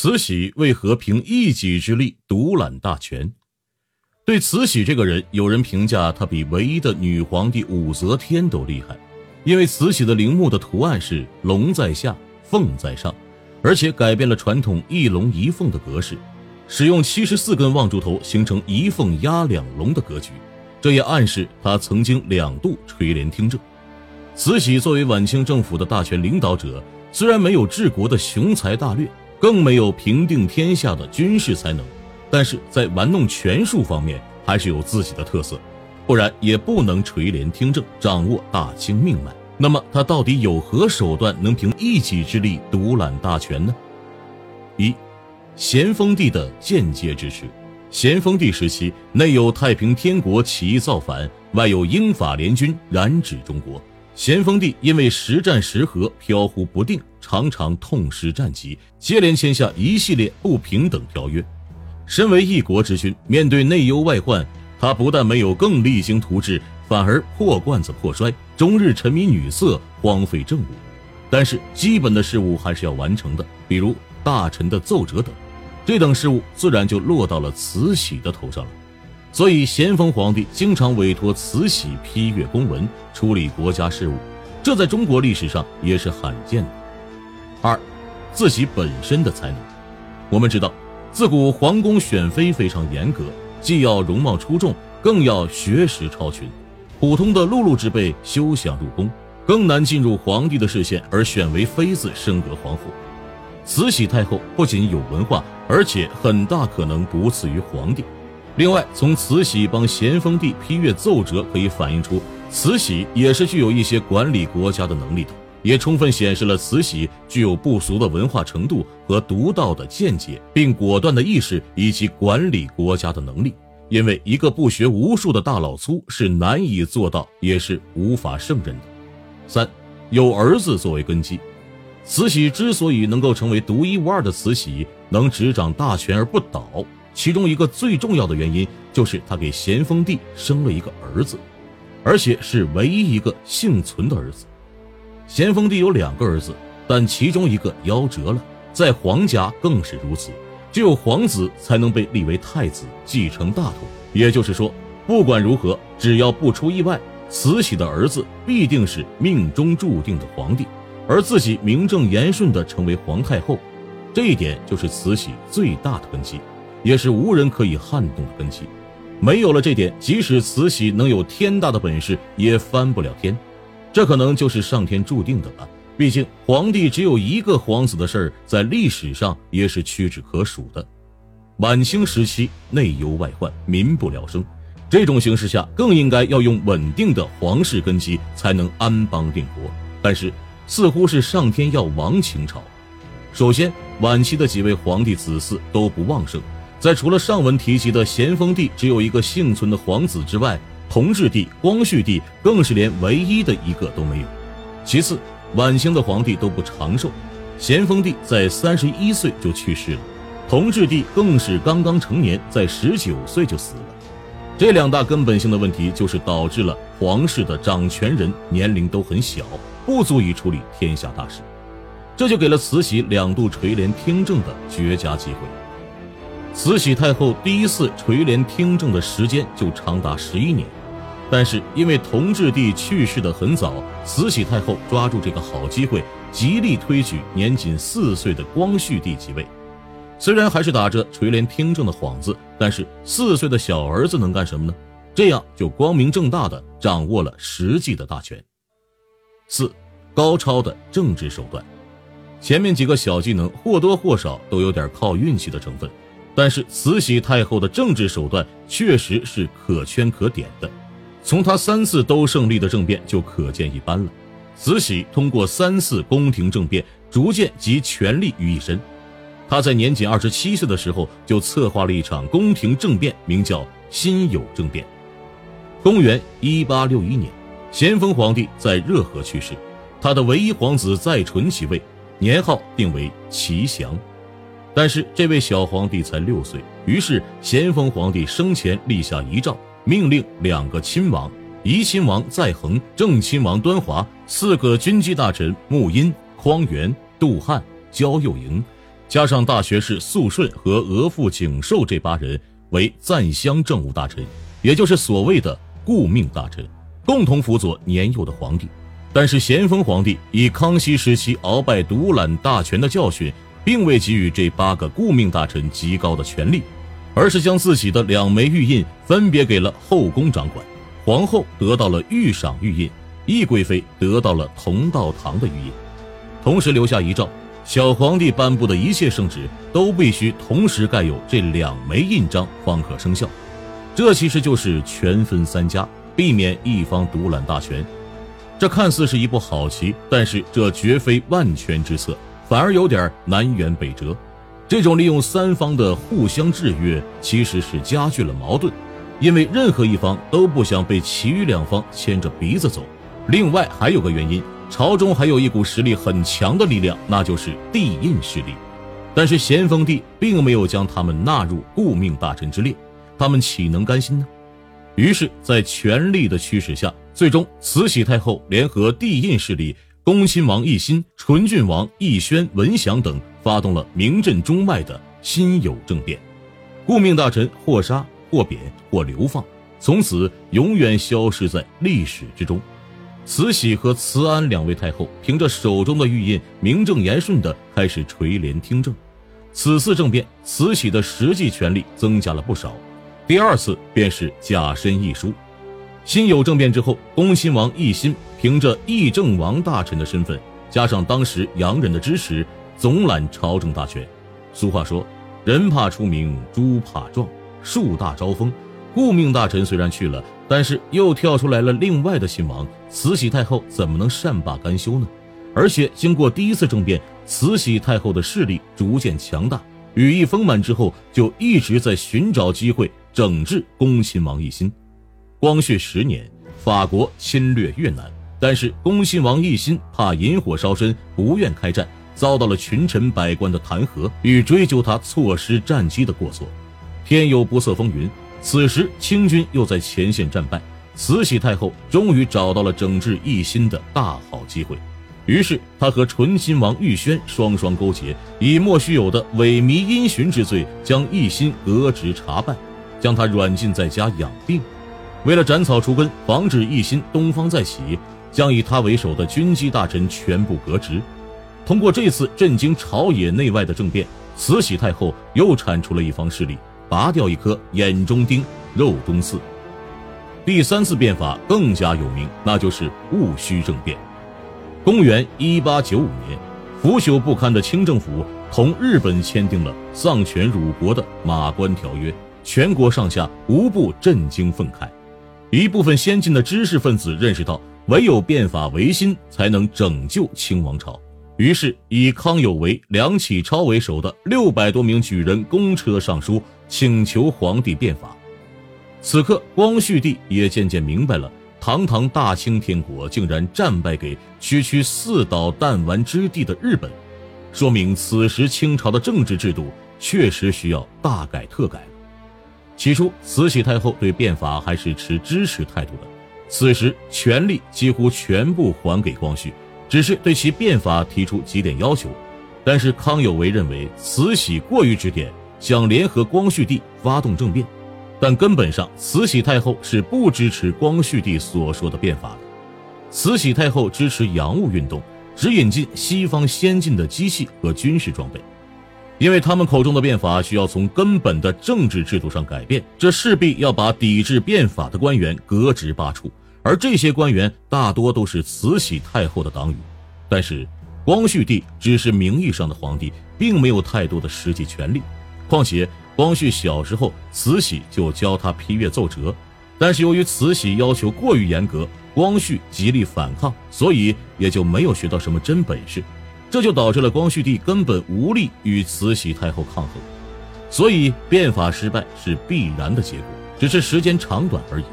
慈禧为何凭一己之力独揽大权？对慈禧这个人，有人评价她比唯一的女皇帝武则天都厉害，因为慈禧的陵墓的图案是龙在下，凤在上，而且改变了传统一龙一凤的格式，使用七十四根望柱头形成一凤压两龙的格局，这也暗示她曾经两度垂帘听政。慈禧作为晚清政府的大权领导者，虽然没有治国的雄才大略。更没有平定天下的军事才能，但是在玩弄权术方面还是有自己的特色，不然也不能垂帘听政，掌握大清命脉。那么他到底有何手段能凭一己之力独揽大权呢？一，咸丰帝的间接支持。咸丰帝时期，内有太平天国起义造反，外有英法联军染指中国。咸丰帝因为时战时和，飘忽不定，常常痛失战机，接连签下一系列不平等条约。身为一国之君，面对内忧外患，他不但没有更励精图治，反而破罐子破摔，终日沉迷女色，荒废政务。但是基本的事务还是要完成的，比如大臣的奏折等，这等事务自然就落到了慈禧的头上了。所以，咸丰皇帝经常委托慈禧批阅公文，处理国家事务，这在中国历史上也是罕见的。二，自己本身的才能。我们知道，自古皇宫选妃非常严格，既要容貌出众，更要学识超群。普通的碌碌之辈休想入宫，更难进入皇帝的视线而选为妃子升格皇后。慈禧太后不仅有文化，而且很大可能不次于皇帝。另外，从慈禧帮咸丰帝批阅奏折可以反映出，慈禧也是具有一些管理国家的能力的，也充分显示了慈禧具有不俗的文化程度和独到的见解，并果断的意识以及管理国家的能力。因为一个不学无术的大老粗是难以做到，也是无法胜任的。三，有儿子作为根基，慈禧之所以能够成为独一无二的慈禧，能执掌大权而不倒。其中一个最重要的原因，就是她给咸丰帝生了一个儿子，而且是唯一一个幸存的儿子。咸丰帝有两个儿子，但其中一个夭折了，在皇家更是如此，只有皇子才能被立为太子，继承大统。也就是说，不管如何，只要不出意外，慈禧的儿子必定是命中注定的皇帝，而自己名正言顺地成为皇太后，这一点就是慈禧最大的根基。也是无人可以撼动的根基，没有了这点，即使慈禧能有天大的本事，也翻不了天。这可能就是上天注定的了。毕竟皇帝只有一个皇子的事儿，在历史上也是屈指可数的。晚清时期内忧外患，民不聊生，这种形势下，更应该要用稳定的皇室根基，才能安邦定国。但是，似乎是上天要亡清朝。首先，晚期的几位皇帝子嗣都不旺盛。在除了上文提及的咸丰帝只有一个幸存的皇子之外，同治帝、光绪帝更是连唯一的一个都没有。其次，晚清的皇帝都不长寿，咸丰帝在三十一岁就去世了，同治帝更是刚刚成年，在十九岁就死了。这两大根本性的问题，就是导致了皇室的掌权人年龄都很小，不足以处理天下大事，这就给了慈禧两度垂帘听政的绝佳机会。慈禧太后第一次垂帘听政的时间就长达十一年，但是因为同治帝去世的很早，慈禧太后抓住这个好机会，极力推举年仅四岁的光绪帝即位。虽然还是打着垂帘听政的幌子，但是四岁的小儿子能干什么呢？这样就光明正大的掌握了实际的大权。四，高超的政治手段，前面几个小技能或多或少都有点靠运气的成分。但是慈禧太后的政治手段确实是可圈可点的，从他三次都胜利的政变就可见一斑了。慈禧通过三次宫廷政变，逐渐集权力于一身。她在年仅二十七岁的时候就策划了一场宫廷政变，名叫辛酉政变。公元一八六一年，咸丰皇帝在热河去世，他的唯一皇子载淳即位，年号定为祺祥。但是这位小皇帝才六岁，于是咸丰皇帝生前立下遗诏，命令两个亲王怡亲王载衡、正亲王端华四个军机大臣穆荫、匡源、杜汉、焦佑营，加上大学士肃顺和额驸景寿这八人为赞襄政务大臣，也就是所谓的顾命大臣，共同辅佐年幼的皇帝。但是咸丰皇帝以康熙时期鳌拜独揽大权的教训，并未给予这八个顾命大臣极高的权力，而是将自己的两枚玉印分别给了后宫掌管。皇后得到了御赏玉印，懿贵妃得到了同道堂的玉印，同时留下遗诏：小皇帝颁布的一切圣旨都必须同时盖有这两枚印章方可生效。这其实就是权分三家，避免一方独揽大权。这看似是一步好棋，但是这绝非万全之策，反而有点南辕北辙。这种利用三方的互相制约，其实是加剧了矛盾。因为任何一方都不想被其余两方牵着鼻子走。另外还有个原因，朝中还有一股实力很强的力量，那就是帝印势力。但是咸丰帝并没有将他们纳入顾命大臣之列，他们岂能甘心呢？于是，在权力的驱使下，最终慈禧太后联合帝印势力恭亲王奕欣、纯郡王奕轩、文祥等，发动了名震中外的辛酉政变，顾命大臣或杀。或贬或流放，从此永远消失在历史之中。慈禧和慈安两位太后凭着手中的玉印，名正言顺地开始垂帘听政。此次政变，慈禧的实际权力增加了不少。第二次便是假身议书。辛酉政变之后，恭亲王奕欣凭着议政王大臣的身份，加上当时洋人的支持，总揽朝政大权。俗话说：“人怕出名，猪怕壮。”树大招风，顾命大臣虽然去了，但是又跳出来了另外的亲王，慈禧太后怎么能善罢甘休呢？而且经过第一次政变，慈禧太后的势力逐渐强大，羽翼丰满之后，就一直在寻找机会整治恭亲王奕欣。光绪十年，法国侵略越南，但是恭亲王奕欣怕引火烧身，不愿开战，遭到了群臣百官的弹劾与追究他错失战机的过错。天有不测风云，此时清军又在前线战败，慈禧太后终于找到了整治奕欣的大好机会。于是，她和醇亲王奕轩双双勾结，以莫须有的萎靡因循之罪，将奕欣革职查办，将他软禁在家养病。为了斩草除根，防止奕欣东方再起，将以他为首的军机大臣全部革职。通过这次震惊朝野内外的政变，慈禧太后又铲除了一方势力。拔掉一颗眼中钉、肉中刺。第三次变法更加有名，那就是戊戌政变。公元一八九五年，腐朽不堪的清政府同日本签订了丧权辱国的《马关条约》，全国上下无不震惊愤慨。一部分先进的知识分子认识到，唯有变法维新，才能拯救清王朝。于是，以康有为、梁启超为首的六百多名举人公车上书，请求皇帝变法。此刻，光绪帝也渐渐明白了，堂堂大清天国竟然战败给区区四岛弹丸之地的日本，说明此时清朝的政治制度确实需要大改特改了。起初，慈禧太后对变法还是持支持态度的，此时权力几乎全部还给光绪。只是对其变法提出几点要求，但是康有为认为慈禧过于指点，想联合光绪帝发动政变，但根本上慈禧太后是不支持光绪帝所说的变法的。慈禧太后支持洋务运动，只引进西方先进的机器和军事装备，因为他们口中的变法需要从根本的政治制度上改变，这势必要把抵制变法的官员革职罢黜。而这些官员大多都是慈禧太后的党羽，但是光绪帝只是名义上的皇帝，并没有太多的实际权利。况且光绪小时候，慈禧就教他批阅奏折，但是由于慈禧要求过于严格，光绪极力反抗，所以也就没有学到什么真本事。这就导致了光绪帝根本无力与慈禧太后抗衡，所以变法失败是必然的结果，只是时间长短而已。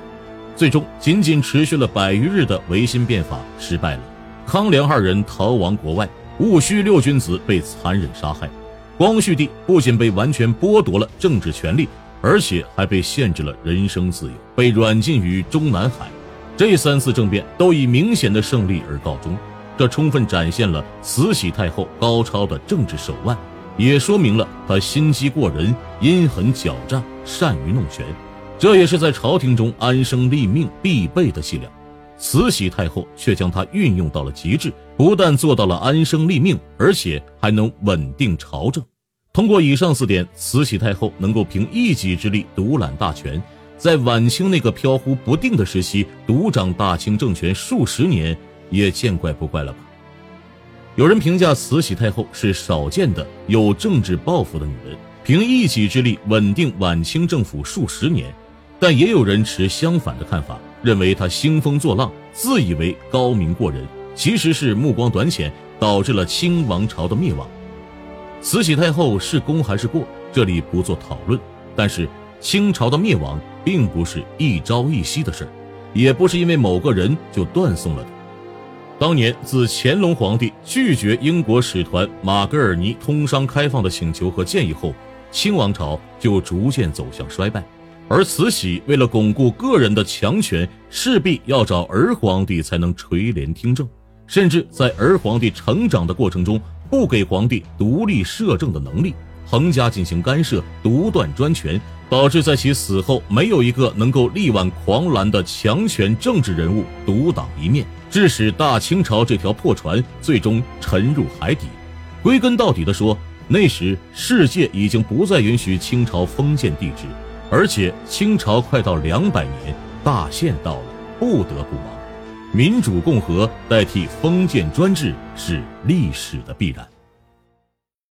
最终，仅仅持续了百余日的维新变法失败了，康梁二人逃亡国外，戊戌六君子被残忍杀害，光绪帝不仅被完全剥夺了政治权利，而且还被限制了人身自由，被软禁于中南海。这三次政变都以明显的胜利而告终，这充分展现了慈禧太后高超的政治手腕。也说明了她心机过人、阴狠狡诈、善于弄权。这也是在朝廷中安身立命必备的伎俩。慈禧太后却将它运用到了极致，不但做到了安身立命，而且还能稳定朝政。通过以上四点，慈禧太后能够凭一己之力独揽大权，在晚清那个飘忽不定的时期独掌大清政权数十年，也见怪不怪了吧？有人评价慈禧太后是少见的有政治抱负的女人，凭一己之力稳定晚清政府数十年。但也有人持相反的看法，认为他兴风作浪，自以为高明过人，其实是目光短浅，导致了清王朝的灭亡。慈禧太后是功还是过，这里不做讨论。但是清朝的灭亡并不是一朝一夕的事儿，也不是因为某个人就断送了的。当年自乾隆皇帝拒绝英国使团马格尔尼通商开放的请求和建议后，清王朝就逐渐走向衰败。而慈禧为了巩固个人的强权，势必要找儿皇帝才能垂帘听政，甚至在儿皇帝成长的过程中。不给皇帝独立摄政的能力，横加进行干涉，独断专权，导致在其死后没有一个能够力挽狂澜的强权政治人物独当一面，致使大清朝这条破船最终沉入海底。归根到底的说，那时世界已经不再允许清朝封建帝制，而且清朝快到两百年，大限到了，不得不亡。民主共和代替封建专制是历史的必然。